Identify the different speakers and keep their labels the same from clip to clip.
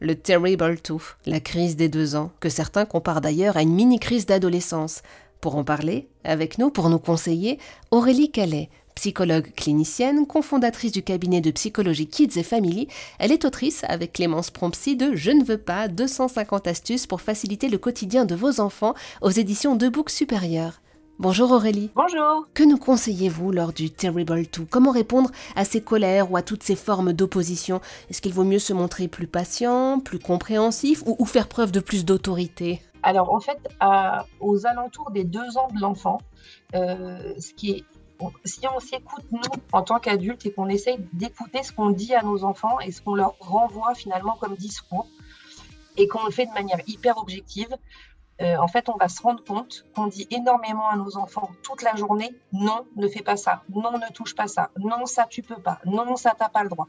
Speaker 1: le Terrible Two, la crise des deux ans, que certains comparent d'ailleurs à une mini-crise d'adolescence. Pour en parler, avec nous, pour nous conseiller, Aurélie Calais, psychologue clinicienne, cofondatrice du cabinet de psychologie Kids et Family. Elle est autrice avec Clémence Prompsy de Je ne veux pas 250 astuces pour faciliter le quotidien de vos enfants aux éditions de Books Supérieurs. Bonjour Aurélie.
Speaker 2: Bonjour.
Speaker 1: Que nous conseillez-vous lors du Terrible 2 Comment répondre à ces colères ou à toutes ces formes d'opposition? Est-ce qu'il vaut mieux se montrer plus patient, plus compréhensif ou, faire preuve de plus d'autorité?
Speaker 2: Alors en fait, aux alentours des deux ans de l'enfant, euh, ce qui est si on s'écoute, nous, en tant qu'adultes, et qu'on essaye d'écouter ce qu'on dit à nos enfants et ce qu'on leur renvoie finalement comme discours, et qu'on le fait de manière hyper objective, euh, en fait, on va se rendre compte qu'on dit énormément à nos enfants toute la journée non, ne fais pas ça, non, ne touche pas ça, non, ça tu peux pas, non, ça t'as pas le droit.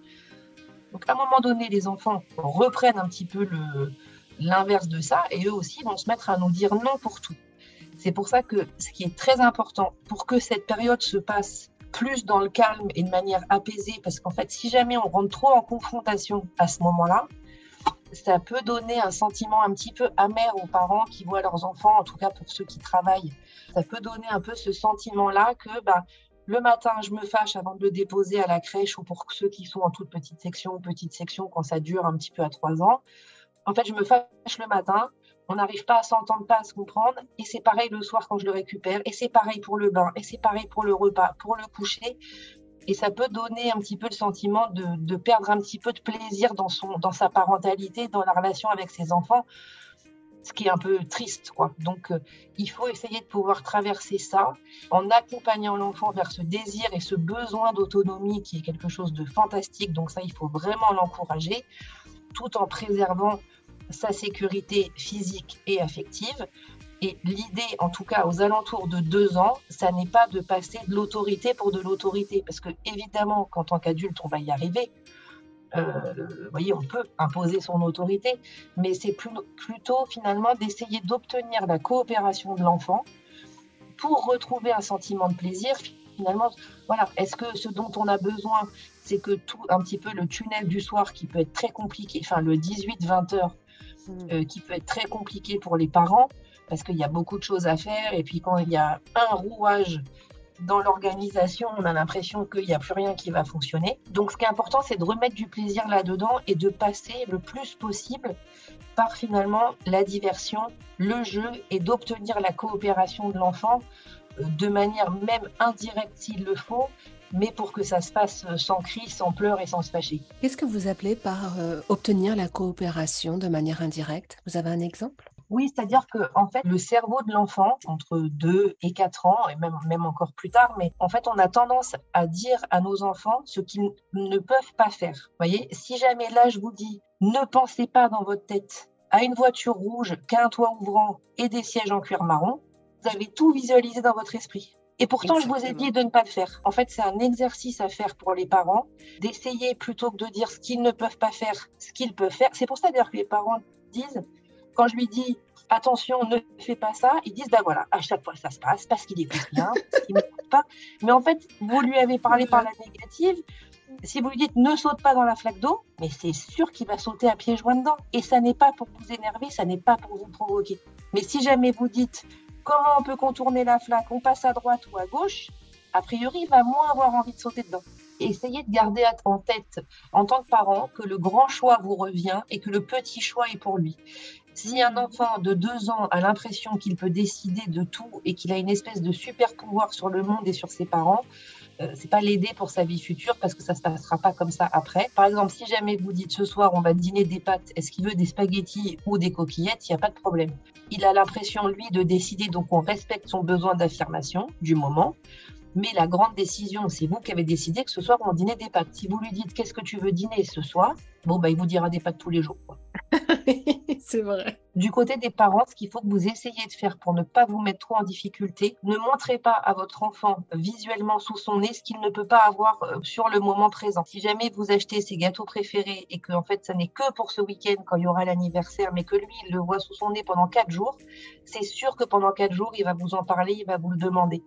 Speaker 2: Donc à un moment donné, les enfants reprennent un petit peu l'inverse de ça et eux aussi vont se mettre à nous dire non pour tout. C'est pour ça que ce qui est très important pour que cette période se passe plus dans le calme et de manière apaisée, parce qu'en fait, si jamais on rentre trop en confrontation à ce moment-là, ça peut donner un sentiment un petit peu amer aux parents qui voient leurs enfants, en tout cas pour ceux qui travaillent. Ça peut donner un peu ce sentiment-là que bah, le matin, je me fâche avant de le déposer à la crèche ou pour ceux qui sont en toute petite section ou petite section quand ça dure un petit peu à trois ans. En fait, je me fâche le matin, on n'arrive pas à s'entendre, pas à se comprendre. Et c'est pareil le soir quand je le récupère. Et c'est pareil pour le bain. Et c'est pareil pour le repas, pour le coucher. Et ça peut donner un petit peu le sentiment de, perdre un petit peu de plaisir dans, son, dans sa parentalité, dans la relation avec ses enfants, ce qui est un peu triste. Quoi. Donc, euh, il faut essayer de pouvoir traverser ça en accompagnant l'enfant vers ce désir et ce besoin d'autonomie qui est quelque chose de fantastique. Donc, ça, il faut vraiment l'encourager, tout en préservant sa sécurité physique et affective. Et l'idée, en tout cas aux alentours de deux ans, ça n'est pas de passer de l'autorité pour de l'autorité, parce que évidemment, qu'en tant qu'adulte, on va y arriver. Euh, vous voyez, on peut imposer son autorité, mais c'est plutôt finalement d'essayer d'obtenir la coopération de l'enfant pour retrouver un sentiment de plaisir. Finalement, voilà, est-ce que ce dont on a besoin, c'est que tout un petit peu le tunnel du soir qui peut être très compliqué, enfin le 18-20 heures, mmh. euh, qui peut être très compliqué pour les parents, parce qu'il y a beaucoup de choses à faire. Et puis quand il y a un rouage dans l'organisation, on a l'impression qu'il n'y a plus rien qui va fonctionner. Donc ce qui est important, c'est de remettre du plaisir là-dedans et de passer le plus possible par finalement la diversion, le jeu et d'obtenir la coopération de l'enfant euh, de manière même indirecte s'il le faut, mais pour que ça se passe sans cri, sans pleurs et sans se fâcher.
Speaker 1: Qu'est-ce que vous appelez par euh, obtenir la coopération de manière indirecte? Vous avez un exemple?
Speaker 2: Oui, c'est-à-dire que en fait, le cerveau de l'enfant, entre 2 et 4 ans, et même, encore plus tard, mais en fait, on a tendance à dire à nos enfants ce qu'ils ne peuvent pas faire. Vous voyez, si jamais là, je vous dis, ne pensez pas dans votre tête à une voiture rouge, qu'à un toit ouvrant et des sièges en cuir marron, vous avez tout visualisé dans votre esprit. Et pourtant, je vous ai dit de ne pas le faire. En fait, c'est un exercice à faire pour les parents, d'essayer plutôt que de dire ce qu'ils ne peuvent pas faire, ce qu'ils peuvent faire. C'est pour ça d'ailleurs que les parents disent quand je lui dis attention, ne fais pas ça, ils disent ben voilà, à chaque fois ça se passe parce qu'il écoute bien, pas. Mais en fait, vous lui avez parlé par la négative. Si vous lui dites ne saute pas dans la flaque d'eau, mais c'est sûr qu'il va sauter à pieds joints dedans. Et ça n'est pas pour vous énerver, ça n'est pas pour vous provoquer. Mais si jamais vous dites comment on peut contourner la flaque, on passe à droite ou à gauche, a priori, il va moins avoir envie de sauter dedans. essayez de garder en tête, en tant que parent, que le grand choix vous revient et que le petit choix est pour lui. Si un enfant de deux ans a l'impression qu'il peut décider de tout et qu'il a une espèce de super pouvoir sur le monde et sur ses parents, euh, c'est pas l'aider pour sa vie future parce que ça se passera pas comme ça après. Par exemple, si jamais vous dites ce soir on va dîner des pâtes, est-ce qu'il veut des spaghettis ou des coquillettes, il n'y a pas de problème. Il a l'impression lui de décider, donc on respecte son besoin d'affirmation du moment. Mais la grande décision, c'est vous qui avez décidé que ce soir on dînait des pâtes. Si vous lui dites qu'est-ce que tu veux dîner ce soir, bon bah il vous dira des pâtes tous les jours.
Speaker 1: c'est vrai.
Speaker 2: Du côté des parents, ce qu'il faut que vous essayiez de faire pour ne pas vous mettre trop en difficulté, ne montrez pas à votre enfant visuellement sous son nez ce qu'il ne peut pas avoir euh, sur le moment présent. Si jamais vous achetez ses gâteaux préférés et que en fait ça n'est que pour ce week-end quand il y aura l'anniversaire, mais que lui il le voit sous son nez pendant quatre jours, c'est sûr que pendant quatre jours il va vous en parler, il va vous le demander.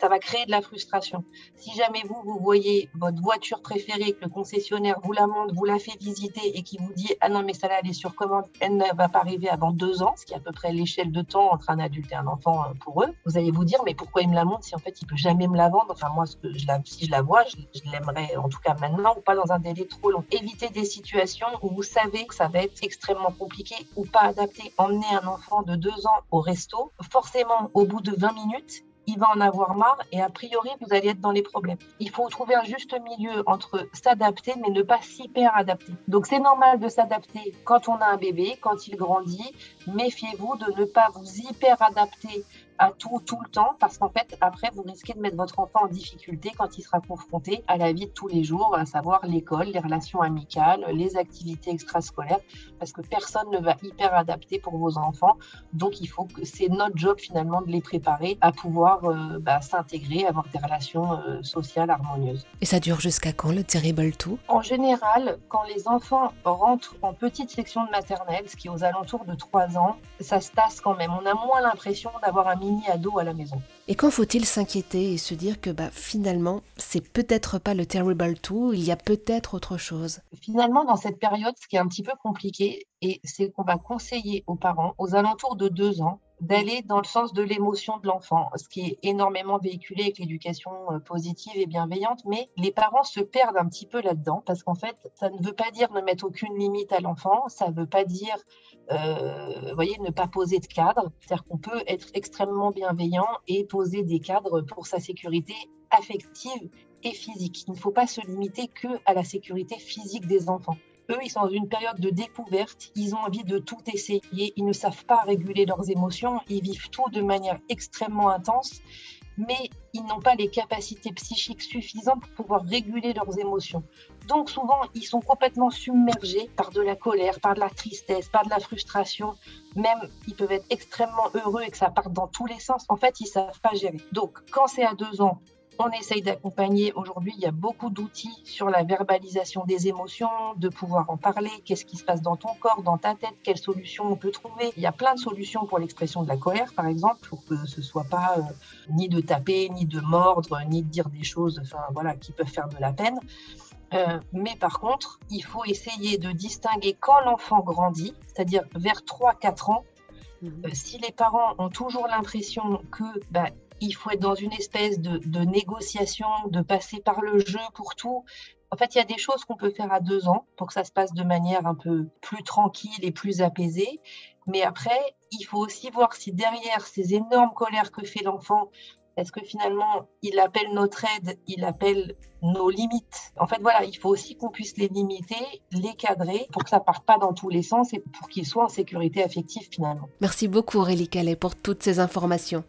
Speaker 2: Ça va créer de la frustration. Si jamais vous vous voyez votre voiture préférée, que le concessionnaire vous la montre, vous la fait visiter et qui vous dit ah non mais ça là elle est sur commande, elle ne va pas arriver deux ans, ce qui est à peu près l'échelle de temps entre un adulte et un enfant euh, pour eux, vous allez vous dire mais pourquoi il me la montre si en fait il peut jamais me la vendre? Enfin moi, ce que je la, si je la vois, je, l'aimerais en tout cas maintenant ou pas dans un délai trop long. Évitez des situations où vous savez que ça va être extrêmement compliqué ou pas adapté. Emmener un enfant de deux ans au resto, forcément au bout de 20 minutes, il va en avoir marre et a priori, vous allez être dans les problèmes. Il faut trouver un juste milieu entre s'adapter mais ne pas s'hyper adapter. Donc c'est normal de s'adapter quand on a un bébé, quand il grandit. Méfiez-vous de ne pas vous hyper adapter à tout tout le temps parce qu'en fait après vous risquez de mettre votre enfant en difficulté quand il sera confronté à la vie de tous les jours, à savoir l'école, les relations amicales, les activités extrascolaires parce que personne ne va hyper adapter pour vos enfants. Donc il faut que c'est notre job finalement de les préparer à pouvoir euh, bah, s'intégrer, avoir des relations euh, sociales harmonieuses.
Speaker 1: Et ça dure jusqu'à quand le Terrible Two
Speaker 2: En général, quand les enfants rentrent en petite section de maternelle, ce qui est aux alentours de 3 ans, ça se tasse quand même. On a moins l'impression d'avoir un ado à la maison.
Speaker 1: Et quand faut-il s'inquiéter et se dire que bah, finalement, c'est peut-être pas le Terrible 2, il y a peut-être autre chose?
Speaker 2: Finalement, dans cette période, ce qui est un petit peu compliqué, et c'est qu'on va conseiller aux parents, aux alentours de deux ans, d'aller dans le sens de l'émotion de l'enfant, ce qui est énormément véhiculé avec l'éducation euh, positive et bienveillante, mais les parents se perdent un petit peu là-dedans, parce qu'en fait, ça ne veut pas dire ne mettre aucune limite à l'enfant, ça ne veut pas dire, euh, voyez, ne pas poser de cadre, c'est-à-dire qu'on peut être extrêmement bienveillant et poser des cadres pour sa sécurité affective et physique. Il ne faut pas se limiter que à la sécurité physique des enfants. Eux, ils sont dans une période de découverte, ils ont envie de tout essayer, ils ne savent pas réguler leurs émotions, ils vivent tout de manière extrêmement intense, mais ils n'ont pas les capacités psychiques suffisantes pour pouvoir réguler leurs émotions. Donc souvent, ils sont complètement submergés par de la colère, par de la tristesse, par de la frustration. Même, ils peuvent être extrêmement heureux et que ça parte dans tous les sens. En fait, ils savent pas gérer. Donc, quand c'est à deux ans, on essaye d'accompagner. Aujourd'hui, il y a beaucoup d'outils sur la verbalisation des émotions, de pouvoir en parler, qu'est-ce qui se passe dans ton corps, dans ta tête, quelles solutions on peut trouver? Il y a plein de solutions pour l'expression de la colère, par exemple, pour que ce soit pas euh, ni de taper, ni de mordre, ni de dire des choses, enfin voilà, qui peuvent faire de la peine. Euh, mais par contre, il faut essayer de distinguer quand l'enfant grandit, c'est-à-dire vers 3-4 ans, mmh. euh, si les parents ont toujours l'impression que bah, il faut être dans une espèce de, négociation, de passer par le jeu pour tout. En fait, il y a des choses qu'on peut faire à deux ans pour que ça se passe de manière un peu plus tranquille et plus apaisée. Mais après, il faut aussi voir si derrière ces énormes colères que fait l'enfant, est-ce que finalement, il appelle notre aide, il appelle nos limites? En fait, voilà, il faut aussi qu'on puisse les limiter, les cadrer pour que ça parte pas dans tous les sens et pour qu'ils soient en sécurité affective finalement.
Speaker 1: Merci beaucoup Aurélie Calais pour toutes ces informations.